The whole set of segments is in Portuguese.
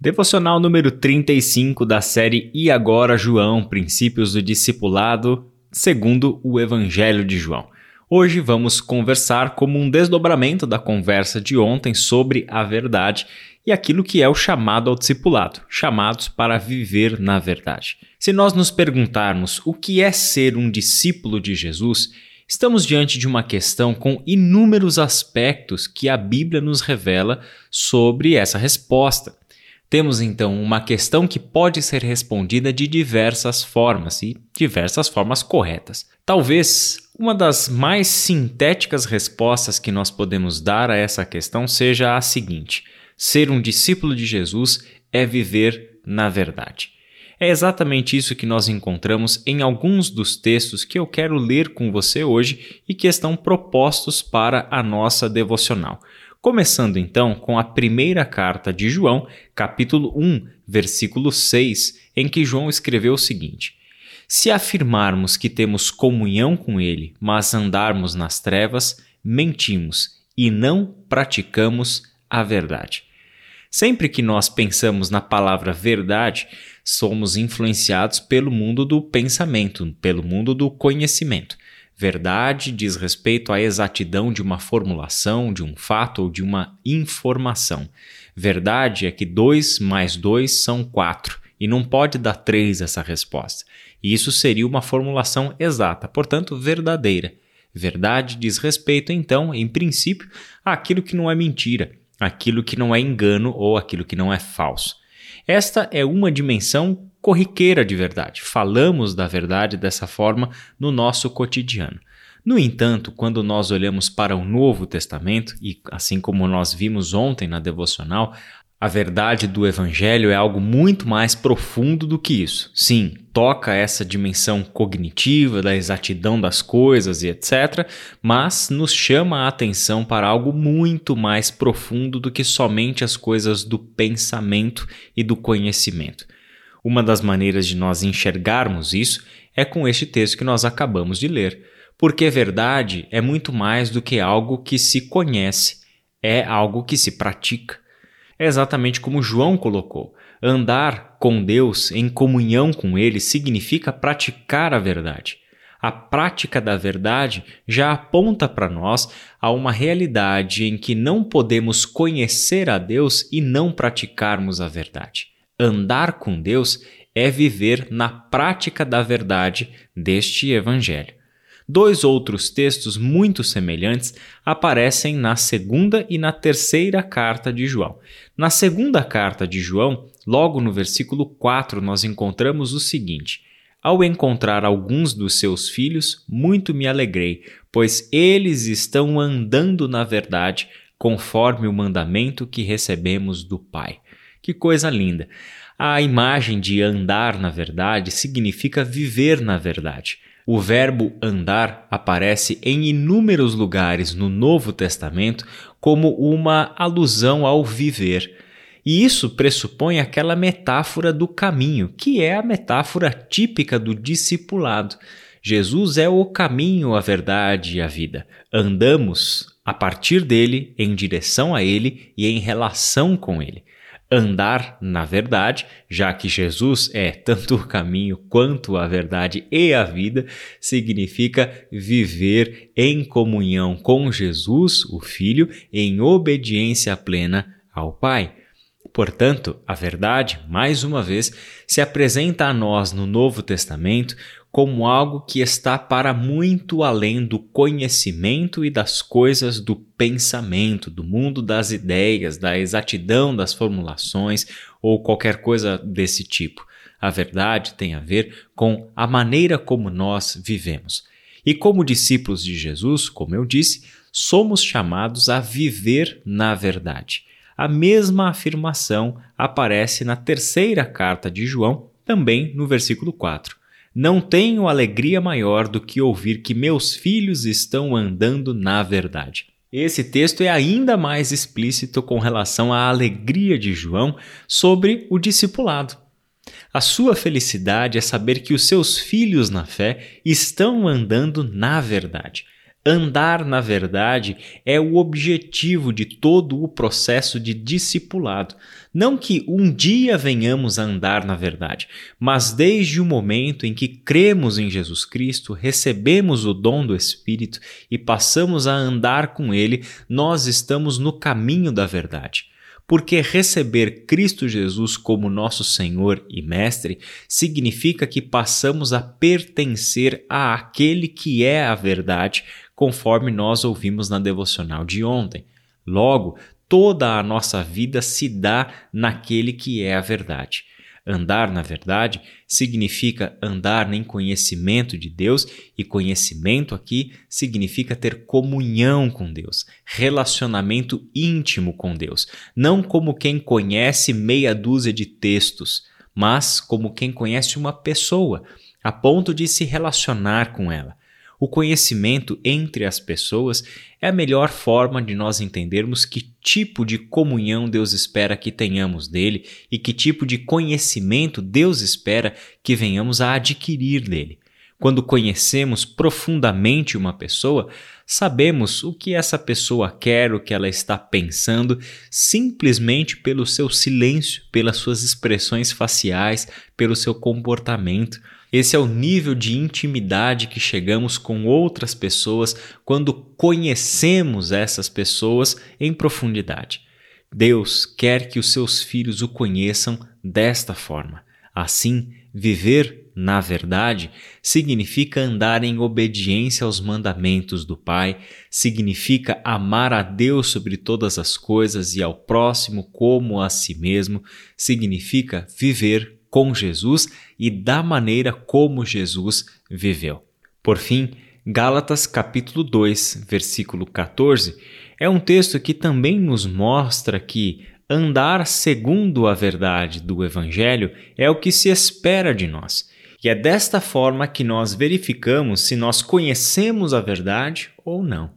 Devocional número 35 da série E Agora João, Princípios do Discipulado, segundo o Evangelho de João. Hoje vamos conversar como um desdobramento da conversa de ontem sobre a verdade e aquilo que é o chamado ao discipulado, chamados para viver na verdade. Se nós nos perguntarmos o que é ser um discípulo de Jesus, estamos diante de uma questão com inúmeros aspectos que a Bíblia nos revela sobre essa resposta. Temos então uma questão que pode ser respondida de diversas formas e diversas formas corretas. Talvez uma das mais sintéticas respostas que nós podemos dar a essa questão seja a seguinte: ser um discípulo de Jesus é viver na verdade. É exatamente isso que nós encontramos em alguns dos textos que eu quero ler com você hoje e que estão propostos para a nossa devocional. Começando então com a primeira carta de João, capítulo 1, versículo 6, em que João escreveu o seguinte: Se afirmarmos que temos comunhão com Ele, mas andarmos nas trevas, mentimos e não praticamos a verdade. Sempre que nós pensamos na palavra verdade, somos influenciados pelo mundo do pensamento, pelo mundo do conhecimento. Verdade diz respeito à exatidão de uma formulação, de um fato ou de uma informação. Verdade é que 2 mais 2 são 4 e não pode dar 3 essa resposta. E isso seria uma formulação exata, portanto, verdadeira. Verdade diz respeito, então, em princípio, àquilo que não é mentira, aquilo que não é engano ou aquilo que não é falso. Esta é uma dimensão corriqueira de verdade. Falamos da verdade dessa forma no nosso cotidiano. No entanto, quando nós olhamos para o Novo Testamento, e assim como nós vimos ontem na devocional, a verdade do Evangelho é algo muito mais profundo do que isso. Sim, toca essa dimensão cognitiva, da exatidão das coisas e etc., mas nos chama a atenção para algo muito mais profundo do que somente as coisas do pensamento e do conhecimento. Uma das maneiras de nós enxergarmos isso é com este texto que nós acabamos de ler, porque verdade é muito mais do que algo que se conhece, é algo que se pratica. É exatamente como João colocou. Andar com Deus em comunhão com Ele significa praticar a verdade. A prática da verdade já aponta para nós a uma realidade em que não podemos conhecer a Deus e não praticarmos a verdade. Andar com Deus é viver na prática da verdade deste Evangelho. Dois outros textos muito semelhantes aparecem na segunda e na terceira carta de João. Na segunda carta de João, logo no versículo 4, nós encontramos o seguinte: Ao encontrar alguns dos seus filhos, muito me alegrei, pois eles estão andando na verdade, conforme o mandamento que recebemos do Pai. Que coisa linda! A imagem de andar na verdade significa viver na verdade. O verbo andar aparece em inúmeros lugares no Novo Testamento como uma alusão ao viver. E isso pressupõe aquela metáfora do caminho, que é a metáfora típica do discipulado. Jesus é o caminho, a verdade e a vida. Andamos a partir dele, em direção a ele e em relação com ele andar na verdade, já que Jesus é tanto o caminho quanto a verdade e a vida, significa viver em comunhão com Jesus, o Filho, em obediência plena ao Pai. Portanto, a verdade, mais uma vez, se apresenta a nós no Novo Testamento como algo que está para muito além do conhecimento e das coisas do pensamento, do mundo das ideias, da exatidão das formulações ou qualquer coisa desse tipo. A verdade tem a ver com a maneira como nós vivemos. E como discípulos de Jesus, como eu disse, somos chamados a viver na verdade. A mesma afirmação aparece na terceira carta de João, também no versículo 4. Não tenho alegria maior do que ouvir que meus filhos estão andando na verdade. Esse texto é ainda mais explícito com relação à alegria de João sobre o discipulado. A sua felicidade é saber que os seus filhos na fé estão andando na verdade. Andar na verdade é o objetivo de todo o processo de discipulado. Não que um dia venhamos a andar na verdade, mas desde o momento em que cremos em Jesus Cristo, recebemos o dom do Espírito e passamos a andar com Ele, nós estamos no caminho da verdade. Porque receber Cristo Jesus como nosso Senhor e Mestre significa que passamos a pertencer a aquele que é a verdade, conforme nós ouvimos na devocional de ontem. Logo, toda a nossa vida se dá naquele que é a verdade. Andar na verdade significa andar em conhecimento de Deus, e conhecimento aqui significa ter comunhão com Deus, relacionamento íntimo com Deus, não como quem conhece meia dúzia de textos, mas como quem conhece uma pessoa, a ponto de se relacionar com ela. O conhecimento entre as pessoas é a melhor forma de nós entendermos que tipo de comunhão Deus espera que tenhamos dele e que tipo de conhecimento Deus espera que venhamos a adquirir dele. Quando conhecemos profundamente uma pessoa, sabemos o que essa pessoa quer, o que ela está pensando, simplesmente pelo seu silêncio, pelas suas expressões faciais, pelo seu comportamento. Esse é o nível de intimidade que chegamos com outras pessoas quando conhecemos essas pessoas em profundidade. Deus quer que os seus filhos o conheçam desta forma. Assim, viver na verdade significa andar em obediência aos mandamentos do Pai, significa amar a Deus sobre todas as coisas e ao próximo como a si mesmo, significa viver com Jesus e da maneira como Jesus viveu. Por fim, Gálatas capítulo 2, versículo 14, é um texto que também nos mostra que andar segundo a verdade do evangelho é o que se espera de nós. E é desta forma que nós verificamos se nós conhecemos a verdade ou não.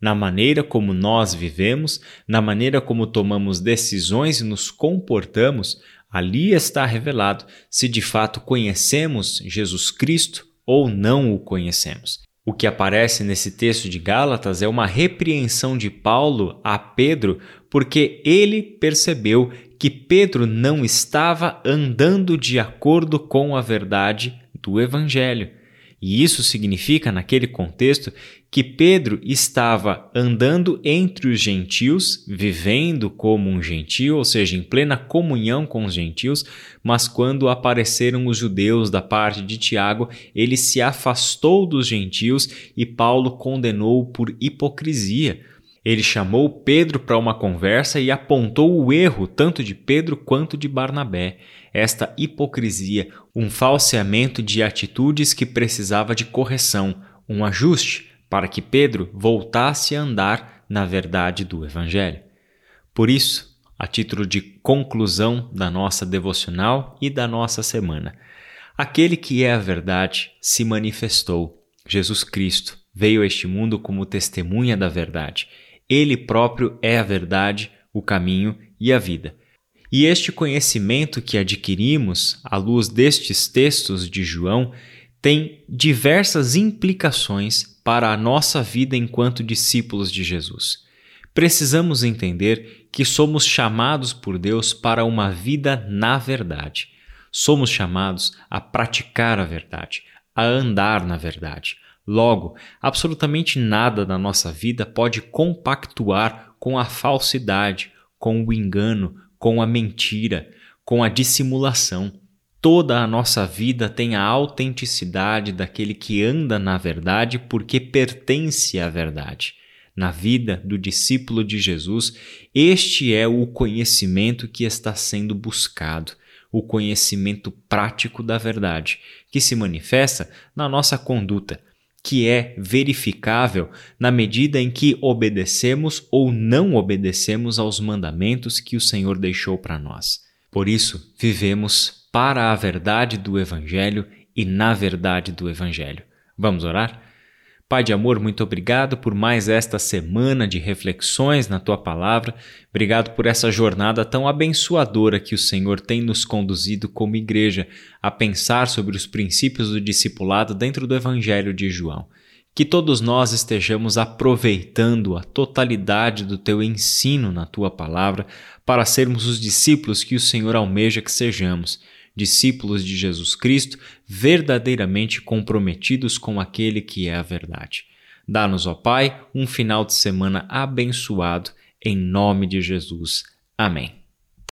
Na maneira como nós vivemos, na maneira como tomamos decisões e nos comportamos, Ali está revelado se de fato conhecemos Jesus Cristo ou não o conhecemos. O que aparece nesse texto de Gálatas é uma repreensão de Paulo a Pedro, porque ele percebeu que Pedro não estava andando de acordo com a verdade do Evangelho. E isso significa, naquele contexto, que Pedro estava andando entre os gentios, vivendo como um gentio, ou seja, em plena comunhão com os gentios, mas quando apareceram os judeus da parte de Tiago, ele se afastou dos gentios e Paulo condenou por hipocrisia. Ele chamou Pedro para uma conversa e apontou o erro tanto de Pedro quanto de Barnabé esta hipocrisia, um falseamento de atitudes que precisava de correção, um ajuste para que Pedro voltasse a andar na verdade do Evangelho. Por isso, a título de conclusão da nossa devocional e da nossa semana, aquele que é a verdade se manifestou. Jesus Cristo veio a este mundo como testemunha da verdade. Ele próprio é a verdade, o caminho e a vida. E este conhecimento que adquirimos à luz destes textos de João tem diversas implicações para a nossa vida enquanto discípulos de Jesus. Precisamos entender que somos chamados por Deus para uma vida na verdade. Somos chamados a praticar a verdade, a andar na verdade. Logo, absolutamente nada da nossa vida pode compactuar com a falsidade, com o engano, com a mentira, com a dissimulação. Toda a nossa vida tem a autenticidade daquele que anda na verdade porque pertence à verdade. Na vida do discípulo de Jesus, este é o conhecimento que está sendo buscado, o conhecimento prático da verdade, que se manifesta na nossa conduta, que é verificável na medida em que obedecemos ou não obedecemos aos mandamentos que o Senhor deixou para nós. Por isso, vivemos para a verdade do Evangelho e na verdade do Evangelho. Vamos orar? Pai de amor, muito obrigado por mais esta semana de reflexões na tua palavra. Obrigado por essa jornada tão abençoadora que o Senhor tem nos conduzido como igreja a pensar sobre os princípios do discipulado dentro do Evangelho de João. Que todos nós estejamos aproveitando a totalidade do teu ensino na tua palavra para sermos os discípulos que o Senhor almeja que sejamos, discípulos de Jesus Cristo, verdadeiramente comprometidos com aquele que é a verdade. Dá-nos, ó Pai, um final de semana abençoado, em nome de Jesus. Amém.